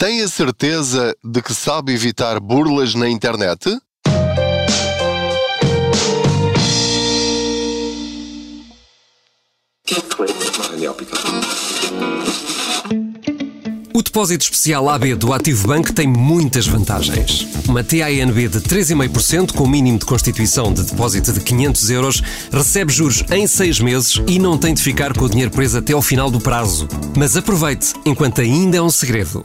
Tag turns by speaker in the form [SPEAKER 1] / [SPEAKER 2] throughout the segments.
[SPEAKER 1] Tem a certeza de que sabe evitar burlas na internet?
[SPEAKER 2] O depósito especial AB do Ativo Bank tem muitas vantagens. Uma TINB de 3,5% com mínimo de constituição de depósito de 500 euros recebe juros em 6 meses e não tem de ficar com o dinheiro preso até ao final do prazo. Mas aproveite, enquanto ainda é um segredo.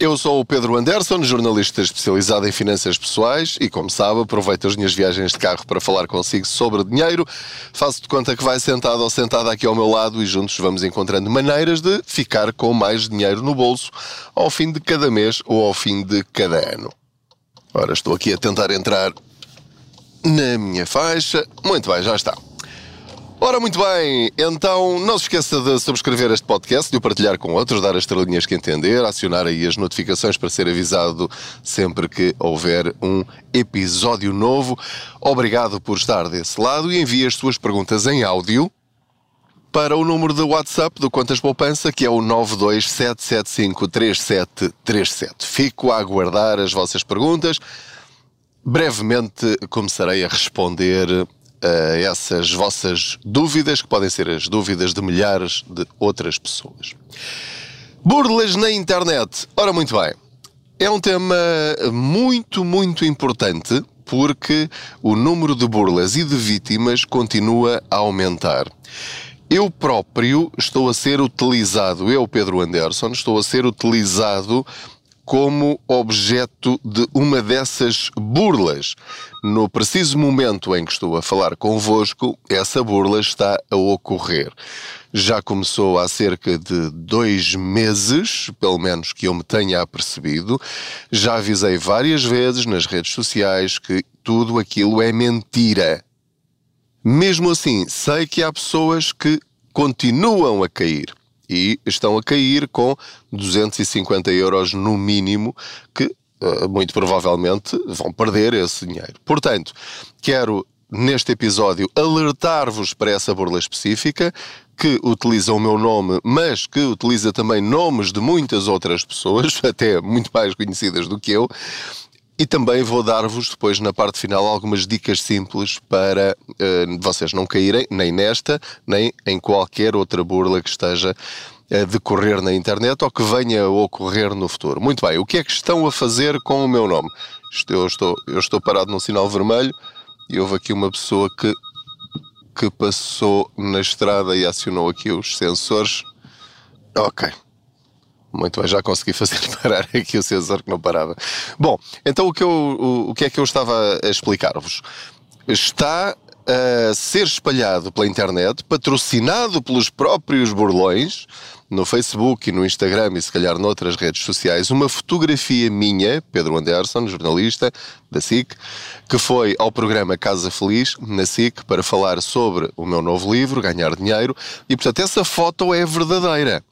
[SPEAKER 1] eu sou o Pedro Anderson, jornalista especializado em finanças pessoais e, como sabe, aproveito as minhas viagens de carro para falar consigo sobre dinheiro. Faço de conta que vai sentado ou sentada aqui ao meu lado e juntos vamos encontrando maneiras de ficar com mais dinheiro no bolso ao fim de cada mês ou ao fim de cada ano. Ora, estou aqui a tentar entrar na minha faixa. Muito bem, já está. Ora, muito bem, então não se esqueça de subscrever este podcast, de o partilhar com outros, dar as estrelinhas que entender, acionar aí as notificações para ser avisado sempre que houver um episódio novo. Obrigado por estar desse lado e envie as suas perguntas em áudio para o número de WhatsApp do Contas Poupança, que é o 927753737. Fico a aguardar as vossas perguntas. Brevemente começarei a responder a essas vossas dúvidas, que podem ser as dúvidas de milhares de outras pessoas. Burlas na internet. Ora, muito bem. É um tema muito, muito importante porque o número de burlas e de vítimas continua a aumentar. Eu próprio estou a ser utilizado, eu, Pedro Anderson, estou a ser utilizado como objeto de uma dessas burlas. No preciso momento em que estou a falar convosco, essa burla está a ocorrer. Já começou há cerca de dois meses, pelo menos que eu me tenha apercebido. Já avisei várias vezes nas redes sociais que tudo aquilo é mentira. Mesmo assim, sei que há pessoas que continuam a cair e estão a cair com 250 euros no mínimo, que eh, muito provavelmente vão perder esse dinheiro. Portanto, quero neste episódio alertar-vos para essa burla específica que utiliza o meu nome, mas que utiliza também nomes de muitas outras pessoas, até muito mais conhecidas do que eu. E também vou dar-vos depois na parte final algumas dicas simples para uh, vocês não caírem nem nesta, nem em qualquer outra burla que esteja a decorrer na internet ou que venha a ocorrer no futuro. Muito bem, o que é que estão a fazer com o meu nome? Eu estou, eu estou parado num sinal vermelho e houve aqui uma pessoa que, que passou na estrada e acionou aqui os sensores. Ok, muito bem, já consegui fazer parar aqui o sensor que não parava. Bom, então o que, eu, o, o que é que eu estava a explicar-vos? Está a ser espalhado pela internet, patrocinado pelos próprios burlões, no Facebook e no Instagram e se calhar noutras redes sociais, uma fotografia minha, Pedro Anderson, jornalista da SIC, que foi ao programa Casa Feliz, na SIC, para falar sobre o meu novo livro, Ganhar Dinheiro, e portanto essa foto é verdadeira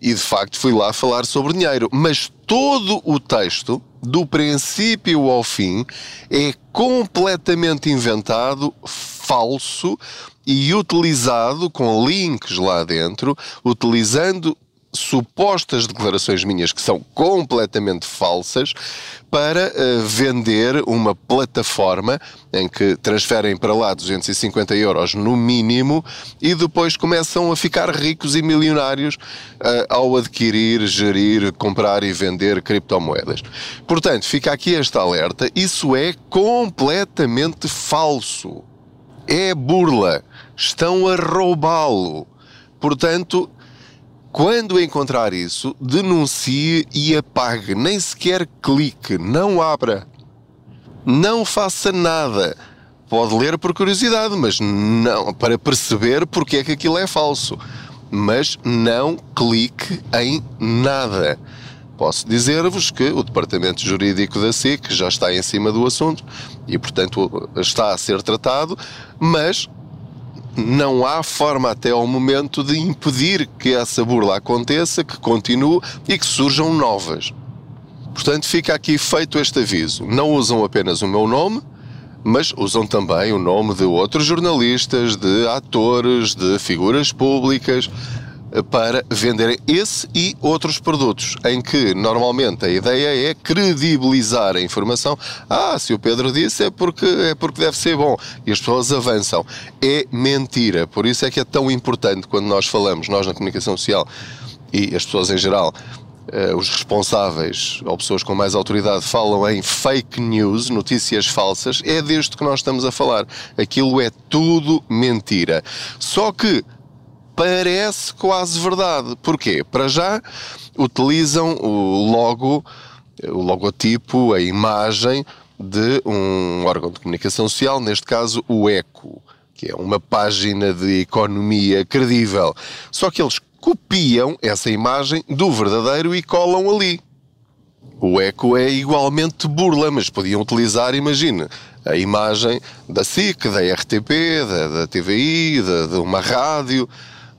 [SPEAKER 1] e de facto fui lá falar sobre dinheiro. Mas todo o texto, do princípio ao fim, é completamente inventado, falso e utilizado com links lá dentro, utilizando supostas declarações minhas que são completamente falsas para uh, vender uma plataforma em que transferem para lá 250 euros no mínimo e depois começam a ficar ricos e milionários uh, ao adquirir, gerir, comprar e vender criptomoedas. Portanto, fica aqui este alerta: isso é completamente falso. É burla. Estão a roubá-lo. Portanto, quando encontrar isso, denuncie e apague. Nem sequer clique, não abra. Não faça nada. Pode ler por curiosidade, mas não para perceber porque é que aquilo é falso. Mas não clique em nada. posso dizer-vos que o Departamento Jurídico da SIC já está em cima do assunto e, portanto, está a ser tratado, mas não há forma até ao momento de impedir que essa burla aconteça, que continue e que surjam novas. Portanto, fica aqui feito este aviso. Não usam apenas o meu nome, mas usam também o nome de outros jornalistas, de atores, de figuras públicas para venderem esse e outros produtos, em que normalmente a ideia é credibilizar a informação. Ah, se o Pedro disse é porque, é porque deve ser bom. E as pessoas avançam. É mentira. Por isso é que é tão importante quando nós falamos, nós na comunicação social e as pessoas em geral, Uh, os responsáveis ou pessoas com mais autoridade falam em fake news, notícias falsas, é deste que nós estamos a falar. Aquilo é tudo mentira. Só que parece quase verdade. Porquê? Para já utilizam o logo, o logotipo, a imagem de um órgão de comunicação social, neste caso o ECO, que é uma página de economia credível. Só que eles copiam essa imagem do verdadeiro e colam ali. O eco é igualmente burla, mas podiam utilizar, imagine, a imagem da SIC, da RTP, da, da TVI, de, de uma rádio,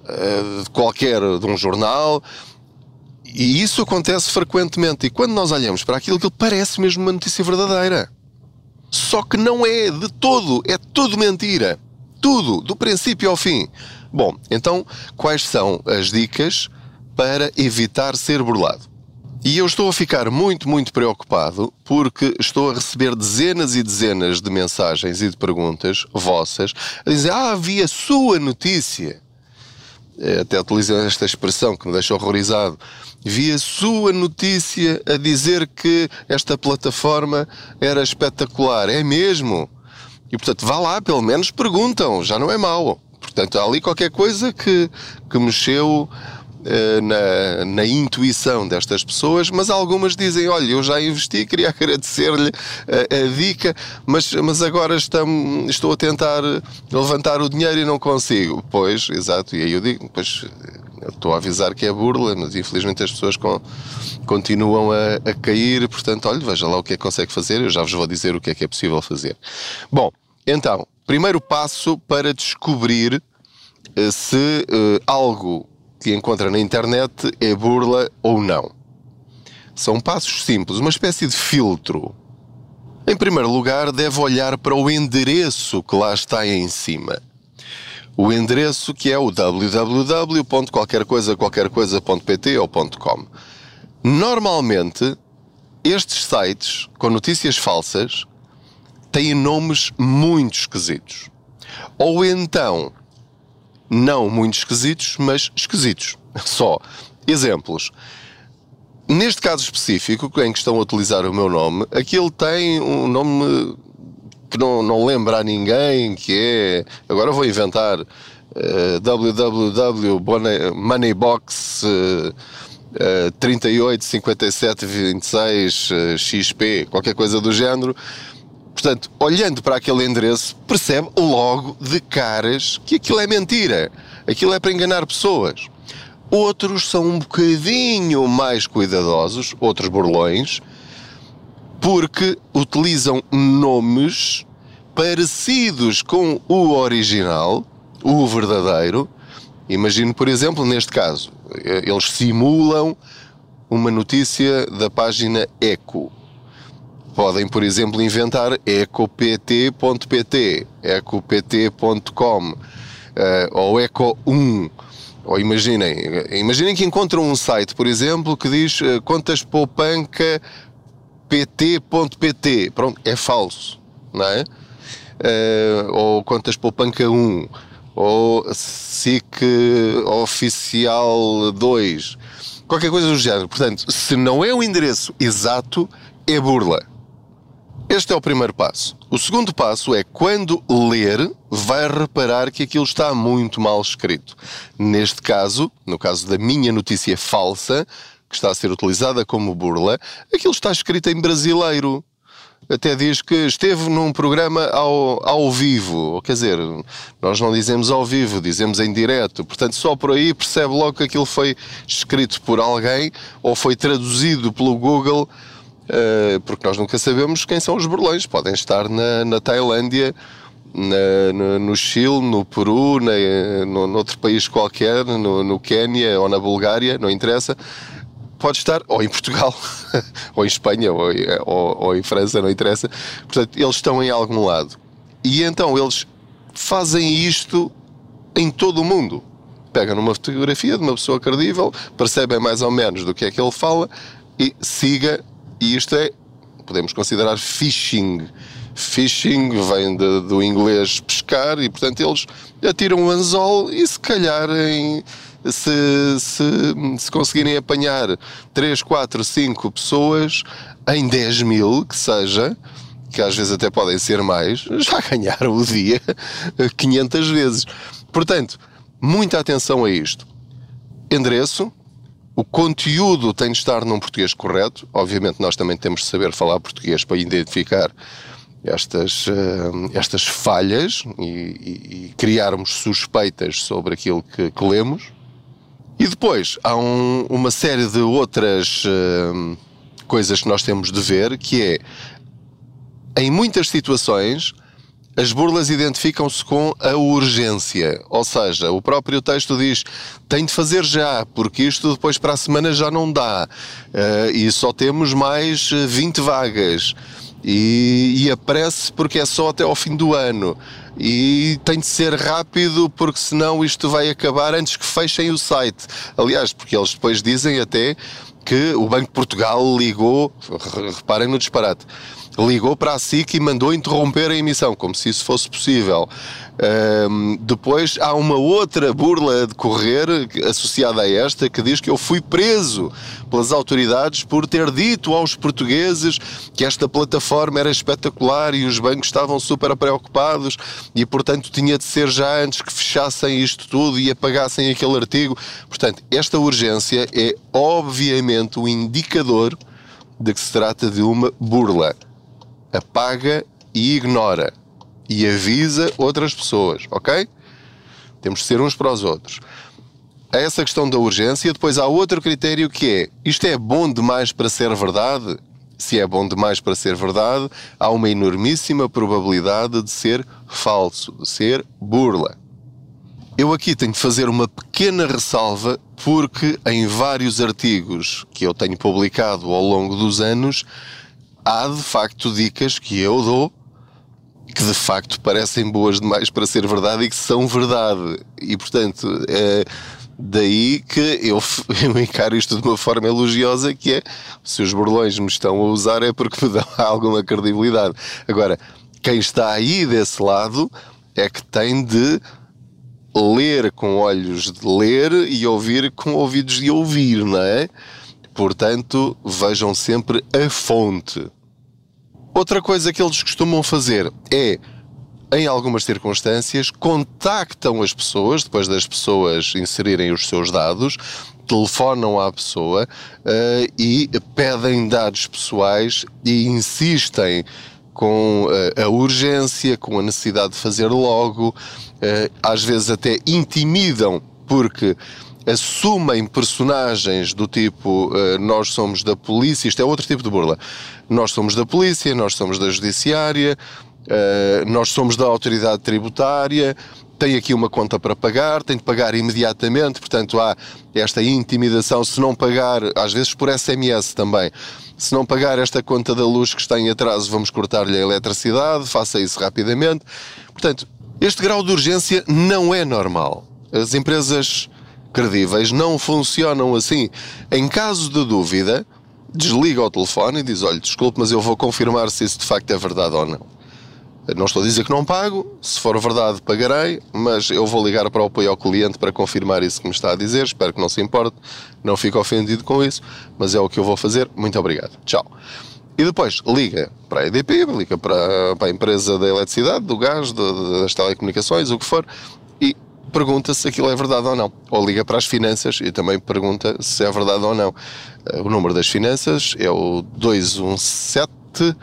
[SPEAKER 1] eh, de qualquer, de um jornal, e isso acontece frequentemente. E quando nós olhamos para aquilo, aquilo parece mesmo uma notícia verdadeira. Só que não é de todo, é tudo mentira. Tudo, do princípio ao fim. Bom, então quais são as dicas para evitar ser burlado? E eu estou a ficar muito, muito preocupado porque estou a receber dezenas e dezenas de mensagens e de perguntas vossas a dizer: Ah, vi a sua notícia. É, até utilizam esta expressão que me deixa horrorizado. Vi a sua notícia a dizer que esta plataforma era espetacular. É mesmo? E portanto, vá lá, pelo menos perguntam, já não é mau. Portanto, há ali qualquer coisa que, que mexeu na, na, intuição destas pessoas, mas algumas dizem: Olha, eu já investi, queria agradecer-lhe a, a, dica, mas, mas agora estou, estou a tentar levantar o dinheiro e não consigo. Pois, exato, e aí eu digo: Pois estou a avisar que é burla, mas infelizmente as pessoas com, continuam a, a, cair. Portanto, olha, veja lá o que é que consegue fazer, eu já vos vou dizer o que é que é possível fazer. Bom, então, primeiro passo para descobrir eh, se uh, algo que encontra na internet é burla ou não. São passos simples, uma espécie de filtro. Em primeiro lugar, deve olhar para o endereço que lá está em cima. O endereço que é o www.qualquercoisa.pt ou .com. Normalmente, estes sites com notícias falsas têm nomes muito esquisitos. Ou então não muito esquisitos, mas esquisitos. Só. Exemplos. Neste caso específico, em que estão a utilizar o meu nome, aquilo tem um nome que não, não lembra a ninguém, que é. Agora vou inventar. Uh, www.moneybox uh, uh, 38 57 26 uh, XP, qualquer coisa do género. Portanto, olhando para aquele endereço, percebe logo de caras que aquilo é mentira. Aquilo é para enganar pessoas. Outros são um bocadinho mais cuidadosos, outros burlões, porque utilizam nomes parecidos com o original, o verdadeiro. Imagino, por exemplo, neste caso, eles simulam uma notícia da página Eco Podem, por exemplo, inventar ecopt.pt, ecopt.com uh, ou eco1. Ou imaginem, imaginem que encontram um site, por exemplo, que diz uh, contas poupanca pt.pt. Pronto, é falso, não é? Uh, ou contas poupanca 1 ou SIC oficial 2 qualquer coisa do género. Portanto, se não é o endereço exato, é burla. Este é o primeiro passo. O segundo passo é quando ler, vai reparar que aquilo está muito mal escrito. Neste caso, no caso da minha notícia falsa, que está a ser utilizada como burla, aquilo está escrito em brasileiro. até diz que esteve num programa ao, ao vivo. Quer dizer, nós não dizemos ao vivo, dizemos em direto. Portanto, só por aí percebe logo que aquilo foi escrito por alguém ou foi traduzido pelo Google, porque nós nunca sabemos quem são os burlões. Podem estar na, na Tailândia. Na, no, no, Chile, no Peru, na, no, noutro país qualquer, no, no Quénia ou na Bulgária, não interessa pode estar ou em Portugal, ou em Espanha, ou, ou, ou em França, não interessa. Portanto, eles estão em algum lado. E então eles fazem isto em todo o mundo. Pegam numa fotografia de uma pessoa credível, percebem mais ou menos do que é que ele fala e siga. E isto é, podemos considerar phishing. Phishing vem de, do inglês pescar e, portanto, eles atiram um anzol e se calhar em se, se, se conseguirem apanhar 3, 4, 5 pessoas em 10 mil, que seja, que às vezes até podem ser mais, já ganharam o dia 500 vezes. Portanto, muita atenção a isto. Endereço, o conteúdo tem de estar num português correto. Obviamente, nós também temos de saber falar português para identificar estas, uh, estas falhas e, e, e, criarmos suspeitas sobre aquilo que, que lemos. E depois há um, uma série de outras uh, coisas que nós temos de ver, que é em muitas situações as burlas identificam-se com a urgência, ou seja, o próprio texto diz tem de fazer já, porque isto depois para a semana já não dá. Uh, e só temos mais 20 vagas. E, e apresse porque é só até ao fim do ano. E tem de ser rápido porque senão isto vai acabar antes que fechem o site. Aliás, porque eles depois dizem até que o Banco de Portugal ligou, reparem no disparate, ligou para a SIC e mandou interromper a emissão, como se isso fosse possível. Um, depois há uma outra burla a decorrer associada a esta que diz que eu fui preso pelas autoridades por ter dito aos portugueses que esta plataforma era espetacular e os bancos estavam super preocupados e, portanto, tinha de ser já antes que fechassem isto tudo e apagassem aquele artigo. Portanto, esta urgência é obviamente o um indicador de que se trata de uma burla. Apaga e ignora e avisa outras pessoas, ok? Temos de ser uns para os outros. A essa questão da urgência, depois há outro critério que é: isto é bom demais para ser verdade? Se é bom demais para ser verdade, há uma enormíssima probabilidade de ser falso, de ser burla. Eu aqui tenho de fazer uma pequena ressalva porque em vários artigos que eu tenho publicado ao longo dos anos há de facto dicas que eu dou que de facto parecem boas demais para ser verdade e que são verdade. E portanto, é daí que eu, eu encaro isto de uma forma elogiosa, que é se os burlões me estão a usar é porque me dão alguma credibilidade. Agora, quem está aí desse lado é que tem de ler com olhos de ler e ouvir com ouvidos de ouvir, não é? Portanto, vejam sempre a fonte. Outra coisa que eles costumam fazer é, em algumas circunstâncias, contactam as pessoas, depois das pessoas inserirem os seus dados, telefonam à pessoa uh, e pedem dados pessoais e insistem com uh, a urgência, com a necessidade de fazer logo, uh, às vezes até intimidam, porque assumem personagens do tipo uh, nós somos da polícia, isto é outro tipo de burla. Nós somos da polícia, nós somos da judiciária, uh, nós somos da autoridade tributária, tem aqui uma conta para pagar, tem de pagar imediatamente, portanto há esta intimidação, se não pagar, às vezes por SMS também, se não pagar esta conta da luz que está em atraso, vamos cortar-lhe a eletricidade, faça isso rapidamente. Portanto, este grau de urgência não é normal. As empresas credíveis não funcionam assim. Em caso de dúvida, desliga o telefone e diz: Olha, desculpe, mas eu vou confirmar se isso de facto é verdade ou não. Não estou a dizer que não pago, se for verdade pagarei, mas eu vou ligar para o apoio ao cliente para confirmar isso que me está a dizer. Espero que não se importe, não fique ofendido com isso, mas é o que eu vou fazer. Muito obrigado. Tchau. E depois liga para a EDP, liga para, para a empresa da eletricidade, do gás, das telecomunicações, o que for, pergunta se aquilo é verdade ou não. Ou liga para as finanças e também pergunta se é verdade ou não. Eh, o número das finanças é o 217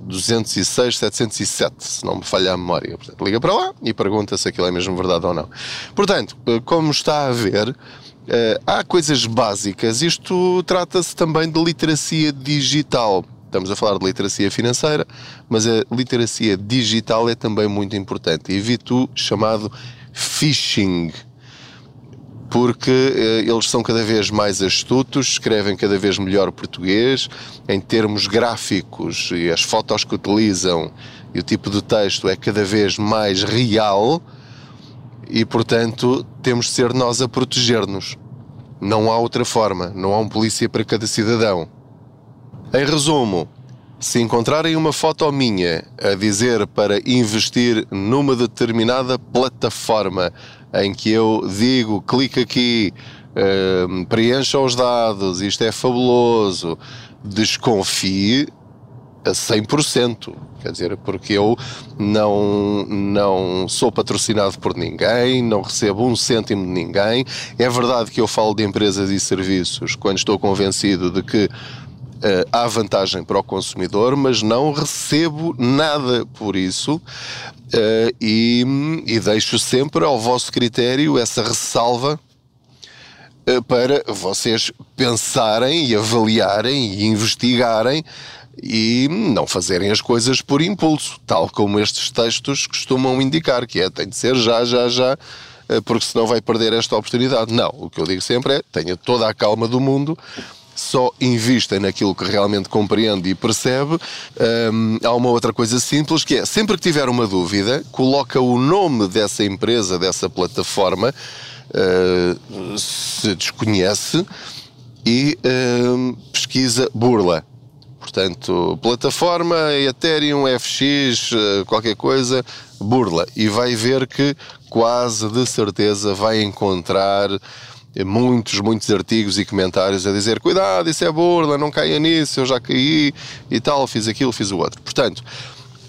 [SPEAKER 1] 206 707, se não me falha a memória. Portanto, liga para lá e pergunta se aquilo é mesmo verdade ou não. Portanto, eh, como está a ver, eh, há coisas básicas. Isto trata-se também de literacia digital. Estamos a falar de literacia financeira, mas a literacia digital é também muito importante. Evito o chamado phishing porque eh, eles são cada vez mais astutos, escrevem cada vez melhor português, em termos gráficos e as fotos que utilizam e o tipo de texto é cada vez mais real e, portanto, temos de ser nós a proteger-nos. Não há outra forma, não há um polícia para cada cidadão. Em resumo, se encontrarem uma foto minha a dizer para investir numa determinada plataforma em que eu digo, clica aqui, uh, preencha os dados, isto é fabuloso, desconfie a 100%. Quer dizer, porque eu não, não sou patrocinado por ninguém, não recebo um cêntimo de ninguém. É verdade que eu falo de empresas e serviços quando estou convencido de que Uh, há vantagem para o consumidor, mas não recebo nada por isso uh, e, e, deixo sempre ao vosso critério essa ressalva uh, para vocês pensarem e avaliarem e investigarem e não fazerem as coisas por impulso, tal como estes textos costumam indicar, que é tem de ser já, já, já, porque senão vai perder esta oportunidade. Não, o que eu digo sempre é tenha toda a calma do mundo só invista naquilo que realmente compreende e percebe. Um, há uma outra coisa simples que é sempre que tiver uma dúvida, coloca o nome dessa empresa, dessa plataforma, uh, se desconhece, e uh, pesquisa burla. Portanto, plataforma, Ethereum, FX, ah, qualquer coisa, burla. E vai ver que quase de certeza vai encontrar muitos, muitos artigos e comentários a dizer cuidado, isso é burla, não caia nisso, eu já caí e tal, fiz aquilo, fiz o outro. Portanto,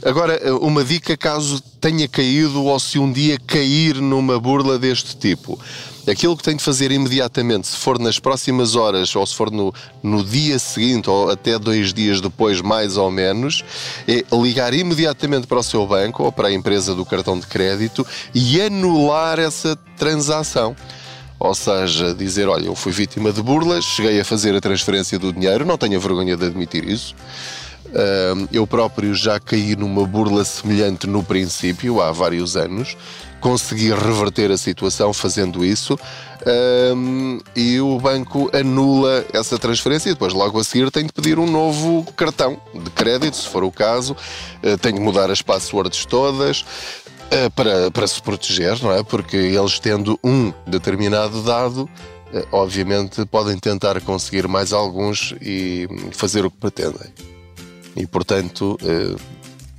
[SPEAKER 1] agora uma dica caso tenha caído ou se um dia cair numa burla deste tipo. Aquilo que tem de fazer imediatamente, se for nas próximas horas ou se for no, no dia seguinte ou até dois dias depois, mais ou menos, é ligar imediatamente para o seu banco ou para a empresa do cartão de crédito e anular essa transação. Ou seja, dizer, olha, eu fui vítima de burlas, cheguei a fazer a transferência do dinheiro, não tenho vergonha de admitir isso. Eu próprio já caí numa burla semelhante no princípio, há vários anos. Consegui reverter a situação fazendo isso e o banco anula essa transferência e depois, logo a seguir, tem de pedir um novo cartão de crédito, se for o caso. Uh, tem de mudar as passwords todas. Eh, para, para se proteger, não é? Porque eles tendo um determinado dado, eh, obviamente podem tentar conseguir mais alguns e fazer o que pretendem. E portanto, eh,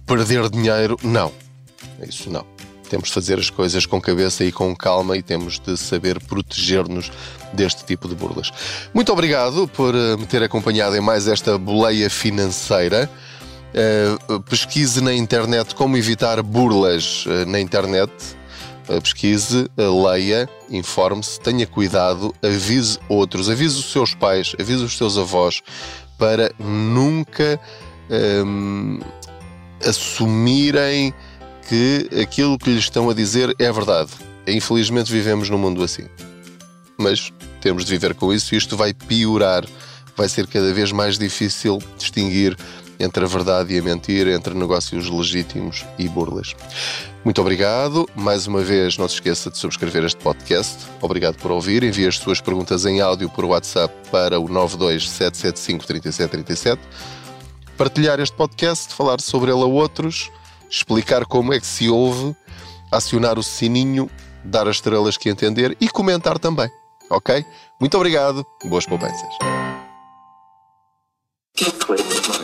[SPEAKER 1] perder dinheiro, não. Isso não. Temos de fazer as coisas com cabeça e com calma e temos de saber proteger-nos deste tipo de burlas. Muito obrigado por me ter acompanhado em mais esta boleia financeira. Uh, pesquise na internet como evitar burlas uh, na internet. Uh, pesquise, leia, informe-se, tenha cuidado, avise outros, avise os seus pais, avise os seus avós para nunca um, assumirem que aquilo que lhes estão a dizer é verdade. Infelizmente vivemos num mundo assim. Mas temos de viver com isso e isto vai piorar. Vai ser cada vez mais difícil distinguir entre a verdade e a mentira, entre negócios legítimos e burlas. Muito obrigado. Mais uma vez, não se esqueça de subscrever este podcast. Obrigado por ouvir. Envie as suas perguntas em áudio por WhatsApp para o 927753737. Partilhar este podcast, falar sobre ele a outros, explicar como é que se ouve, acionar o sininho, dar as estrelas que entender e comentar também. Ok? Muito obrigado. Boas poupanças.